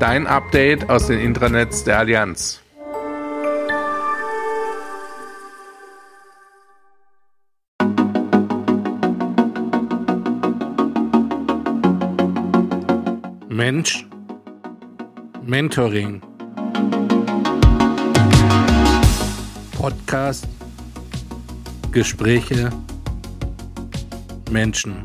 Dein Update aus den Intranets der Allianz. Mensch, Mentoring, Podcast, Gespräche, Menschen.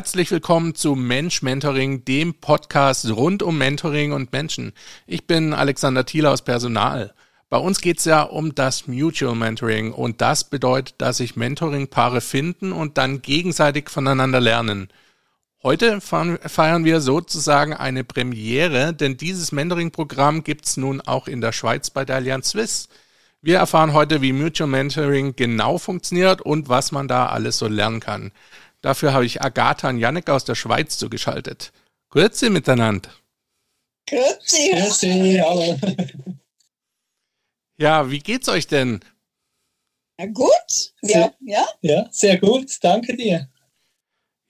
Herzlich willkommen zu Mensch Mentoring, dem Podcast rund um Mentoring und Menschen. Ich bin Alexander Thiele aus Personal. Bei uns geht's ja um das Mutual Mentoring und das bedeutet, dass sich Mentoring-Paare finden und dann gegenseitig voneinander lernen. Heute feiern wir sozusagen eine Premiere, denn dieses Mentoring-Programm gibt's nun auch in der Schweiz bei der Allianz Swiss. Wir erfahren heute, wie Mutual Mentoring genau funktioniert und was man da alles so lernen kann. Dafür habe ich Agatha und Janek aus der Schweiz zugeschaltet. Grüezi miteinander. Grüezi. Grüezi, hallo. Ja, wie geht's euch denn? Ja, gut. Ja, ja. ja, sehr gut. Danke dir.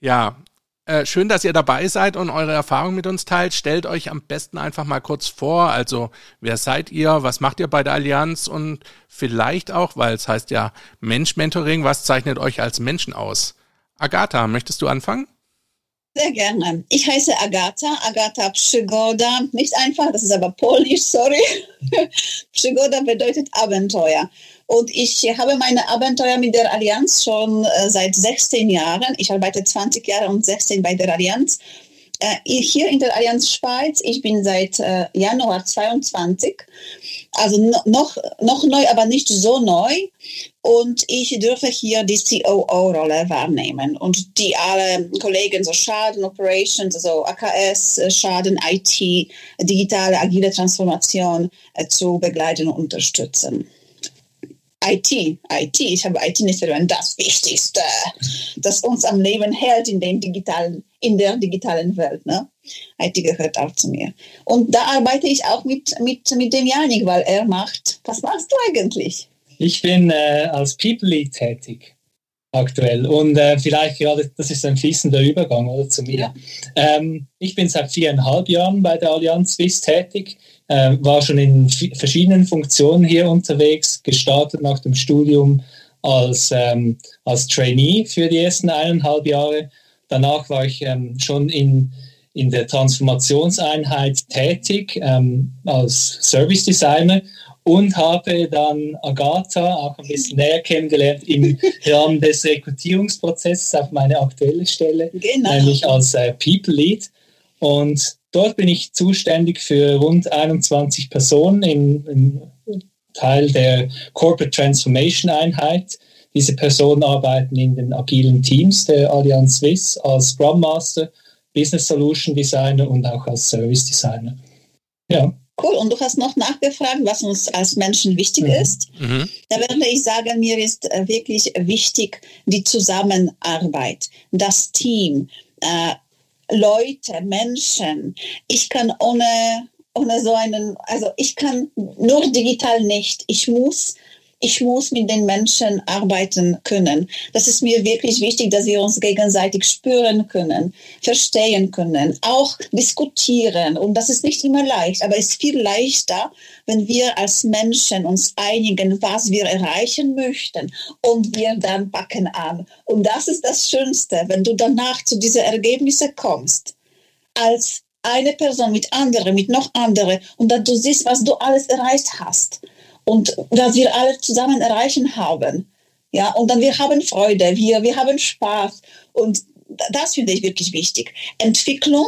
Ja, äh, schön, dass ihr dabei seid und eure Erfahrungen mit uns teilt. Stellt euch am besten einfach mal kurz vor. Also, wer seid ihr? Was macht ihr bei der Allianz? Und vielleicht auch, weil es heißt ja Mensch-Mentoring, was zeichnet euch als Menschen aus? Agatha, möchtest du anfangen? Sehr gerne. Ich heiße Agatha, Agatha Przygoda. Nicht einfach, das ist aber polnisch, sorry. Przygoda bedeutet Abenteuer. Und ich habe meine Abenteuer mit der Allianz schon äh, seit 16 Jahren. Ich arbeite 20 Jahre und 16 bei der Allianz. Äh, hier in der Allianz Schweiz, ich bin seit äh, Januar 22, also noch, noch neu, aber nicht so neu. Und ich dürfe hier die COO-Rolle wahrnehmen und die alle Kollegen, so Schaden, Operations, also AKS, Schaden, IT, digitale, agile Transformation äh, zu begleiten und unterstützen. IT, IT, ich habe IT nicht verloren, das Wichtigste, das uns am Leben hält in, den digitalen, in der digitalen Welt. Ne? IT gehört auch zu mir. Und da arbeite ich auch mit, mit, mit dem Janik, weil er macht, was machst du eigentlich? Ich bin äh, als People Lead tätig aktuell und äh, vielleicht gerade, das ist ein fließender Übergang oder zu mir. Ja. Ähm, ich bin seit viereinhalb Jahren bei der Allianz Swiss tätig, äh, war schon in verschiedenen Funktionen hier unterwegs, gestartet nach dem Studium als, ähm, als Trainee für die ersten eineinhalb Jahre. Danach war ich ähm, schon in, in der Transformationseinheit tätig ähm, als Service Designer und habe dann Agatha auch ein bisschen näher kennengelernt im Rahmen des Rekrutierungsprozesses auf meine aktuelle Stelle, genau. nämlich als äh, People Lead. Und dort bin ich zuständig für rund 21 Personen im, im Teil der Corporate Transformation Einheit. Diese Personen arbeiten in den agilen Teams der Allianz Swiss als Scrum Master, Business Solution Designer und auch als Service Designer. Ja. Cool. Und du hast noch nachgefragt, was uns als Menschen wichtig mhm. ist. Mhm. Da würde ich sagen, mir ist äh, wirklich wichtig die Zusammenarbeit, das Team, äh, Leute, Menschen. Ich kann ohne, ohne so einen, also ich kann nur digital nicht. Ich muss ich muss mit den Menschen arbeiten können. Das ist mir wirklich wichtig, dass wir uns gegenseitig spüren können, verstehen können, auch diskutieren. Und das ist nicht immer leicht, aber es ist viel leichter, wenn wir als Menschen uns einigen, was wir erreichen möchten und wir dann packen an. Und das ist das Schönste, wenn du danach zu diesen Ergebnissen kommst, als eine Person mit anderen, mit noch anderen und dann du siehst, was du alles erreicht hast und was wir alle zusammen erreichen haben. Ja, und dann wir haben Freude, wir, wir haben Spaß und das finde ich wirklich wichtig. Entwicklung,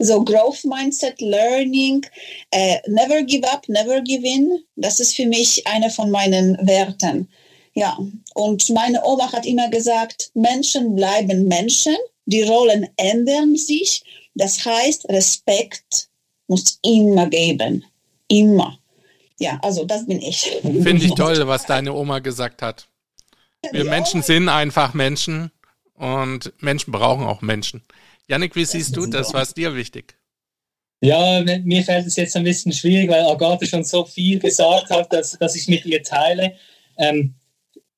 so Growth Mindset, Learning, äh, never give up, never give in, das ist für mich eine von meinen Werten. Ja, und meine Oma hat immer gesagt, Menschen bleiben Menschen, die Rollen ändern sich. Das heißt, Respekt muss immer geben. Immer. Ja, also das bin ich. Finde ich toll, was deine Oma gesagt hat. Wir Menschen sind einfach Menschen und Menschen brauchen auch Menschen. Janik, wie siehst du das? Was dir wichtig? Ja, mir fällt es jetzt ein bisschen schwierig, weil Agathe schon so viel gesagt hat, dass, dass ich mit ihr teile. Ähm,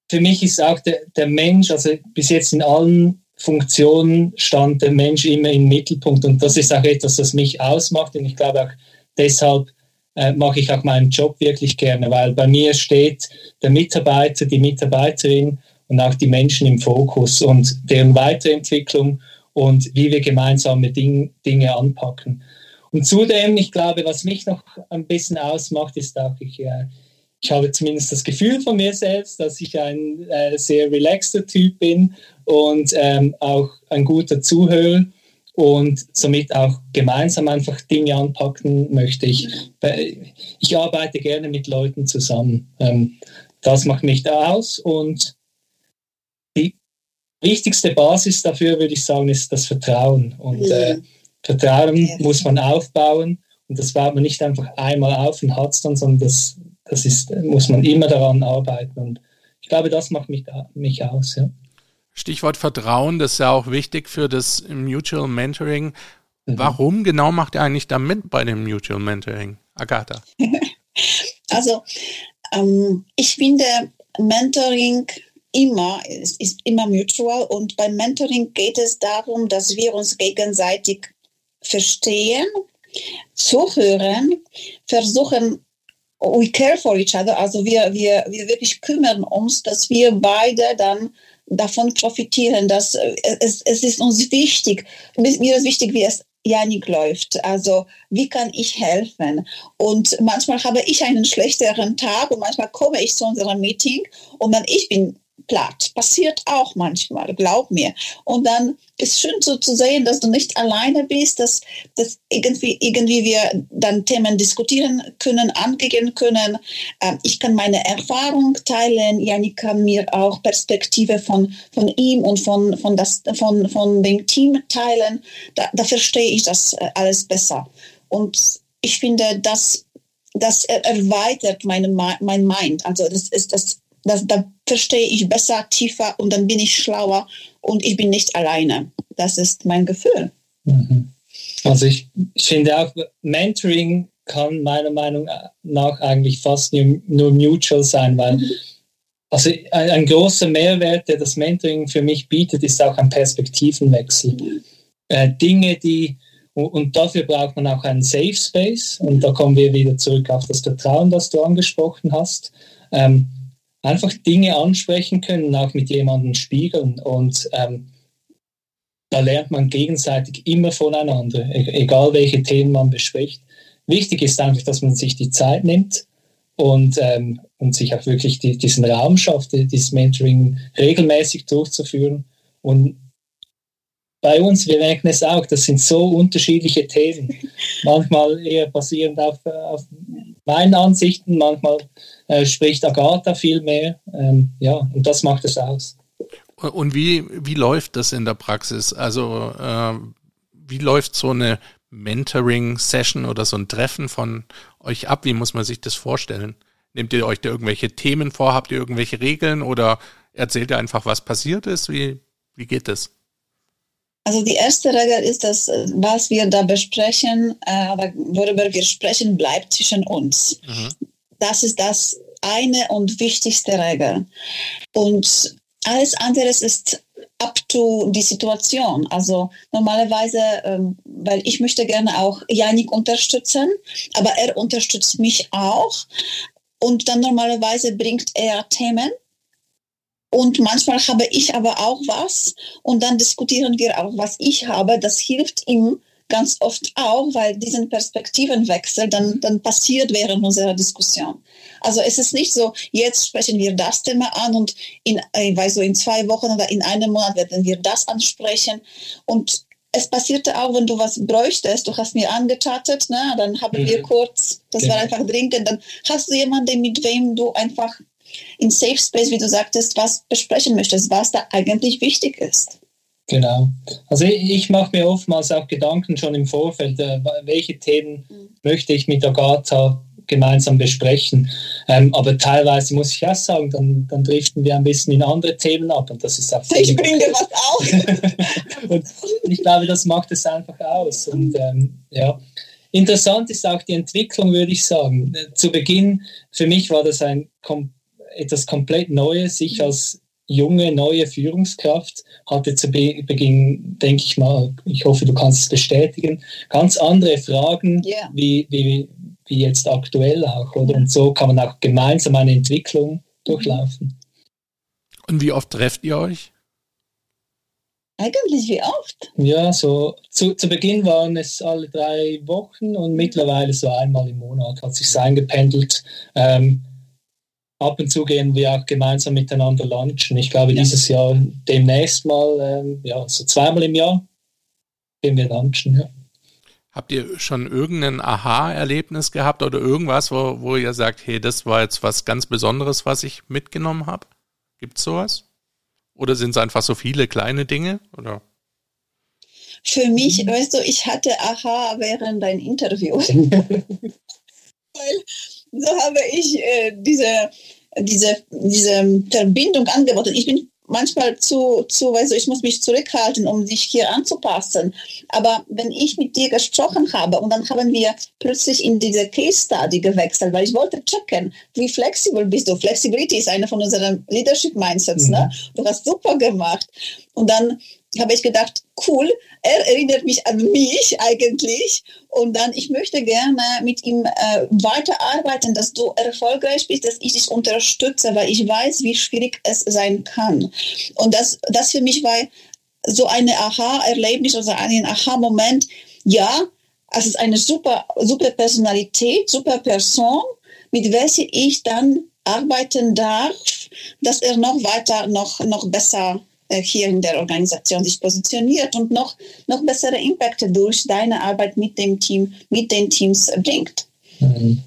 für mich ist auch der, der Mensch, also bis jetzt in allen Funktionen stand der Mensch immer im Mittelpunkt und das ist auch etwas, das mich ausmacht und ich glaube auch deshalb äh, mache ich auch meinen Job wirklich gerne, weil bei mir steht der Mitarbeiter, die Mitarbeiterin und auch die Menschen im Fokus und deren Weiterentwicklung und wie wir gemeinsame Ding, Dinge anpacken. Und zudem, ich glaube, was mich noch ein bisschen ausmacht, ist auch, ich, äh, ich habe zumindest das Gefühl von mir selbst, dass ich ein äh, sehr relaxter Typ bin und ähm, auch ein guter Zuhörer und somit auch gemeinsam einfach Dinge anpacken möchte. Ich, ich arbeite gerne mit Leuten zusammen. Ähm, das macht mich da aus und die wichtigste Basis dafür, würde ich sagen, ist das Vertrauen. Und äh, Vertrauen muss man aufbauen und das baut man nicht einfach einmal auf und hat es dann, sondern das, das ist, muss man immer daran arbeiten. Und ich glaube, das macht mich, mich aus. Ja. Stichwort Vertrauen, das ist ja auch wichtig für das Mutual Mentoring. Mhm. Warum genau macht ihr eigentlich da mit bei dem Mutual Mentoring, Agatha? Also, ähm, ich finde, Mentoring immer, es ist immer mutual und beim Mentoring geht es darum, dass wir uns gegenseitig verstehen, zuhören, versuchen, we care for each other, also wir, wir, wir wirklich kümmern uns, dass wir beide dann davon profitieren, dass äh, es, es ist uns wichtig, mir ist wichtig, wie es Janik läuft. Also wie kann ich helfen? Und manchmal habe ich einen schlechteren Tag und manchmal komme ich zu unserem Meeting und dann ich bin platt. Passiert auch manchmal, glaub mir. Und dann ist schön so zu sehen, dass du nicht alleine bist, dass, dass irgendwie, irgendwie wir dann Themen diskutieren können, angehen können. Ähm, ich kann meine Erfahrung teilen. Janik kann mir auch Perspektive von, von ihm und von, von, das, von, von dem Team teilen. Da, da verstehe ich das äh, alles besser. Und ich finde, das, das erweitert meine, mein Mind. Also das ist das das, da verstehe ich besser, tiefer und dann bin ich schlauer und ich bin nicht alleine. Das ist mein Gefühl. Mhm. Also ich, ich finde auch, Mentoring kann meiner Meinung nach eigentlich fast nur, nur mutual sein, weil mhm. also ein, ein, großer Mehrwert, der das Mentoring für mich bietet, ist auch ein Perspektivenwechsel. Mhm. Äh, Dinge, die und dafür braucht man auch einen Safe Space. Und da kommen wir wieder zurück auf das Vertrauen, das du angesprochen hast. Ähm, einfach Dinge ansprechen können, auch mit jemandem spiegeln. Und ähm, da lernt man gegenseitig immer voneinander, e-, egal welche Themen man bespricht. Wichtig ist einfach, dass man sich die Zeit nimmt und, ähm, und sich auch wirklich die, diesen Raum schafft, dieses Mentoring regelmäßig durchzuführen. Und bei uns, wir merken es auch, das sind so unterschiedliche Themen. Manchmal eher basierend auf, auf meinen Ansichten, manchmal äh, spricht Agatha viel mehr. Ähm, ja, und das macht es aus. Und wie, wie läuft das in der Praxis? Also äh, wie läuft so eine Mentoring-Session oder so ein Treffen von euch ab? Wie muss man sich das vorstellen? Nehmt ihr euch da irgendwelche Themen vor? Habt ihr irgendwelche Regeln oder erzählt ihr einfach, was passiert ist? Wie, wie geht das? Also die erste Regel ist, dass äh, was wir da besprechen, äh, worüber wir sprechen, bleibt zwischen uns. Mhm. Das ist das eine und wichtigste Regel. Und alles andere ist up to die Situation. Also normalerweise, ähm, weil ich möchte gerne auch Janik unterstützen, aber er unterstützt mich auch. Und dann normalerweise bringt er Themen und manchmal habe ich aber auch was und dann diskutieren wir auch, was ich habe. Das hilft ihm ganz oft auch, weil diesen Perspektivenwechsel dann, dann passiert während unserer Diskussion. Also es ist nicht so, jetzt sprechen wir das Thema an und in, ich weiß so, in zwei Wochen oder in einem Monat werden wir das ansprechen. Und es passierte auch, wenn du was bräuchtest, du hast mir angechattet, ne, dann haben mhm. wir kurz, das genau. war einfach dringend, dann hast du jemanden, mit wem du einfach in Safe Space, wie du sagtest, was besprechen möchtest, was da eigentlich wichtig ist. Genau. Also ich, ich mache mir oftmals auch Gedanken schon im Vorfeld, äh, welche Themen mhm. möchte ich mit Agatha gemeinsam besprechen. Ähm, aber teilweise muss ich auch sagen, dann, dann driften wir ein bisschen in andere Themen ab und das ist auch. Ich bringe was auf. und ich glaube, das macht es einfach aus. Und ähm, ja. Interessant ist auch die Entwicklung, würde ich sagen. Zu Beginn, für mich war das ein kom etwas komplett Neues. Ich als junge, neue Führungskraft hatte zu Beginn, denke ich mal, ich hoffe, du kannst es bestätigen, ganz andere Fragen, yeah. wie, wie, wie jetzt aktuell auch, oder? Und so kann man auch gemeinsam eine Entwicklung durchlaufen. Und wie oft trefft ihr euch? Eigentlich wie oft? Ja, so zu, zu Beginn waren es alle drei Wochen und mittlerweile so einmal im Monat hat sich eingependelt. Ähm, ab und zu gehen wir auch gemeinsam miteinander lunchen. Ich glaube, ja. dieses Jahr demnächst mal, ähm, ja, so zweimal im Jahr gehen wir lunchen. Ja. Habt ihr schon irgendein Aha-Erlebnis gehabt oder irgendwas, wo, wo ihr sagt, hey, das war jetzt was ganz Besonderes, was ich mitgenommen habe? Gibt es sowas? Oder sind es einfach so viele kleine Dinge? Oder? Für mich, weißt du, ich hatte Aha während dein Interview. Weil so habe ich äh, diese, diese, diese Verbindung angeboten. Ich bin manchmal zu, zu, weißt du, ich muss mich zurückhalten, um sich hier anzupassen. Aber wenn ich mit dir gesprochen habe und dann haben wir plötzlich in diese Case Study gewechselt, weil ich wollte checken, wie flexibel bist du. Flexibility ist eine von unseren Leadership Mindsets, ne? mhm. ne? Du hast super gemacht. Und dann habe ich gedacht, cool, er erinnert mich an mich eigentlich und dann, ich möchte gerne mit ihm äh, weiterarbeiten, dass du erfolgreich bist, dass ich dich unterstütze, weil ich weiß, wie schwierig es sein kann. Und das, das für mich war so eine Aha-Erlebnis oder ein Aha-Moment. Ja, es ist eine super, super Personalität, super Person, mit welcher ich dann arbeiten darf, dass er noch weiter, noch, noch besser hier in der Organisation sich positioniert und noch, noch bessere Impacte durch deine Arbeit mit dem Team, mit den Teams bringt. Mhm.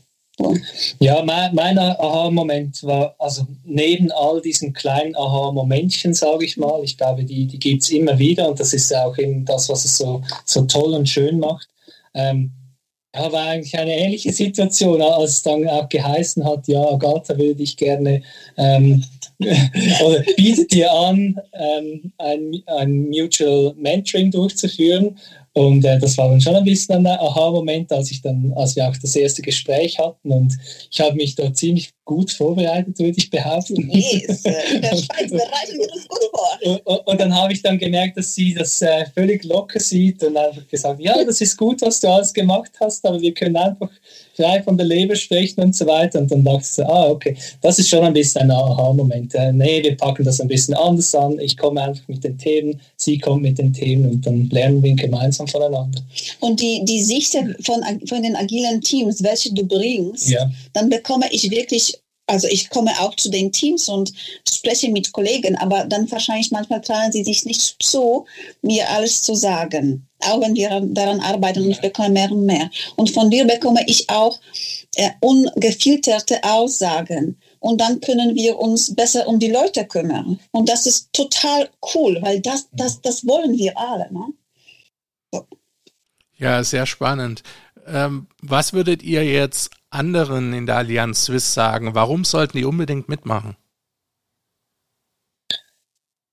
Ja, mein, mein Aha-Moment war, also neben all diesen kleinen Aha-Momentchen, sage ich mal, ich glaube, die, die gibt es immer wieder und das ist ja auch eben das, was es so, so toll und schön macht. Ähm, ja, war eigentlich eine ähnliche Situation, als es dann auch geheißen hat, ja, Agatha würde ich gerne ähm, oder bietet dir an, ähm, ein, ein Mutual Mentoring durchzuführen. Und äh, das war dann schon ein bisschen ein Aha-Moment, als ich dann, als wir auch das erste Gespräch hatten. Und ich habe mich da ziemlich gut vorbereitet, würde ich behaupten. Yes, in der Schweiz bereiten wir uns gut vor. Und, und dann habe ich dann gemerkt, dass sie das äh, völlig locker sieht und einfach gesagt, ja, das ist gut, was du alles gemacht hast, aber wir können einfach frei von der Leber sprechen und so weiter. Und dann dachte ich so, ah, okay, das ist schon ein bisschen ein Aha-Moment. Äh, nee, wir packen das ein bisschen anders an. Ich komme einfach mit den Themen, sie kommt mit den Themen und dann lernen wir gemeinsam voneinander. Und die, die Sicht von, von den agilen Teams, welche du bringst, ja. dann bekomme ich wirklich also ich komme auch zu den Teams und spreche mit Kollegen, aber dann wahrscheinlich manchmal trauen sie sich nicht zu, mir alles zu sagen auch wenn wir daran arbeiten und ich bekomme mehr und mehr. Und von dir bekomme ich auch äh, ungefilterte Aussagen. Und dann können wir uns besser um die Leute kümmern. Und das ist total cool, weil das, das, das wollen wir alle. Ne? So. Ja, sehr spannend. Ähm, was würdet ihr jetzt anderen in der Allianz Swiss sagen? Warum sollten die unbedingt mitmachen?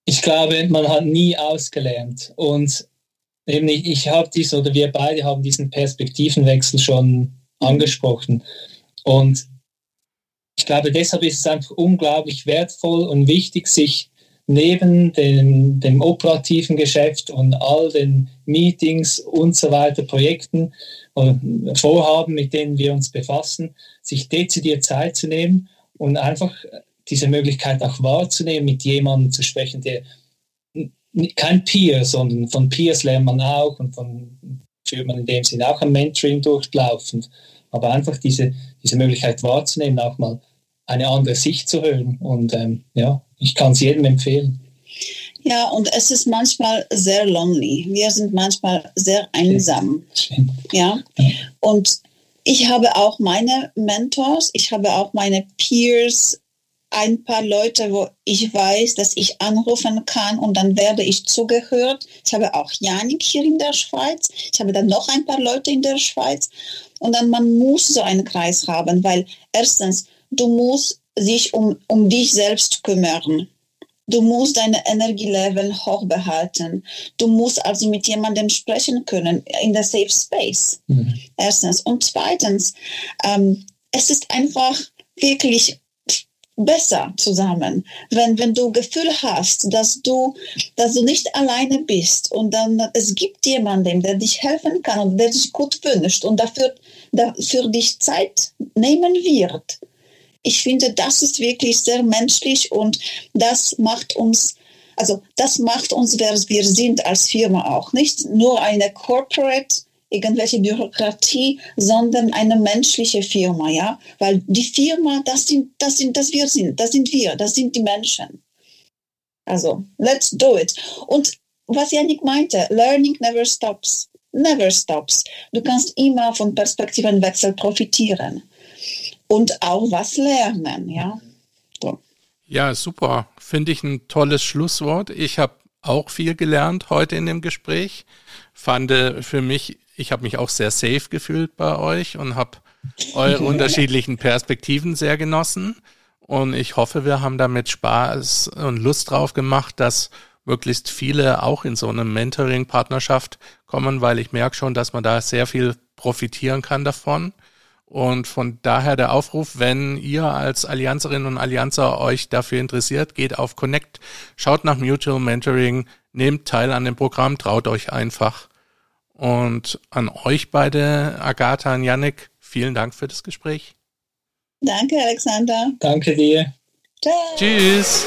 Ich glaube, man hat nie ausgelernt. Und eben ich, ich habe dies oder wir beide haben diesen Perspektivenwechsel schon angesprochen. Und ich glaube, deshalb ist es einfach unglaublich wertvoll und wichtig, sich neben dem, dem operativen Geschäft und all den Meetings und so weiter, Projekten und Vorhaben, mit denen wir uns befassen, sich dezidiert Zeit zu nehmen und einfach diese Möglichkeit auch wahrzunehmen, mit jemandem zu sprechen, der kein Peer, sondern von Peers lernt man auch und von führt man in dem Sinne auch ein Mentoring durchlaufend. Aber einfach diese, diese Möglichkeit wahrzunehmen, auch mal eine andere Sicht zu hören. Und ähm, ja, ich kann es jedem empfehlen. Ja, und es ist manchmal sehr lonely. Wir sind manchmal sehr einsam. Ja. ja. Und ich habe auch meine Mentors, ich habe auch meine Peers, ein paar Leute, wo ich weiß, dass ich anrufen kann und dann werde ich zugehört. Ich habe auch Janik hier in der Schweiz. Ich habe dann noch ein paar Leute in der Schweiz. Und dann man muss so einen Kreis haben, weil erstens, du musst sich um, um dich selbst kümmern. Du musst deine Energielevel hoch behalten. Du musst also mit jemandem sprechen können in der Safe Space. Mhm. Erstens. Und zweitens, ähm, es ist einfach wirklich besser zusammen, wenn, wenn du Gefühl hast, dass du, dass du nicht alleine bist und dann es gibt jemanden, der dich helfen kann und der dich gut wünscht und dafür, dafür dich Zeit nehmen wird. Ich finde, das ist wirklich sehr menschlich und das macht uns also das macht uns, wer wir sind als Firma auch. Nicht nur eine Corporate irgendwelche Bürokratie, sondern eine menschliche Firma, ja, weil die Firma, das sind, das sind, das wir sind, das sind wir, das sind die Menschen. Also, let's do it. Und was Janik meinte, learning never stops, never stops. Du kannst immer von Perspektivenwechsel profitieren und auch was lernen, ja. So. Ja, super. Finde ich ein tolles Schlusswort. Ich habe auch viel gelernt heute in dem Gespräch. Fand für mich ich habe mich auch sehr safe gefühlt bei euch und habe eure unterschiedlichen Perspektiven sehr genossen. Und ich hoffe, wir haben damit Spaß und Lust drauf gemacht, dass möglichst viele auch in so eine Mentoring-Partnerschaft kommen, weil ich merke schon, dass man da sehr viel profitieren kann davon. Und von daher der Aufruf, wenn ihr als Allianzerinnen und Allianzer euch dafür interessiert, geht auf Connect, schaut nach Mutual Mentoring, nehmt teil an dem Programm, traut euch einfach. Und an euch beide, Agatha und Yannick, vielen Dank für das Gespräch. Danke, Alexander. Danke dir. Ciao. Tschüss.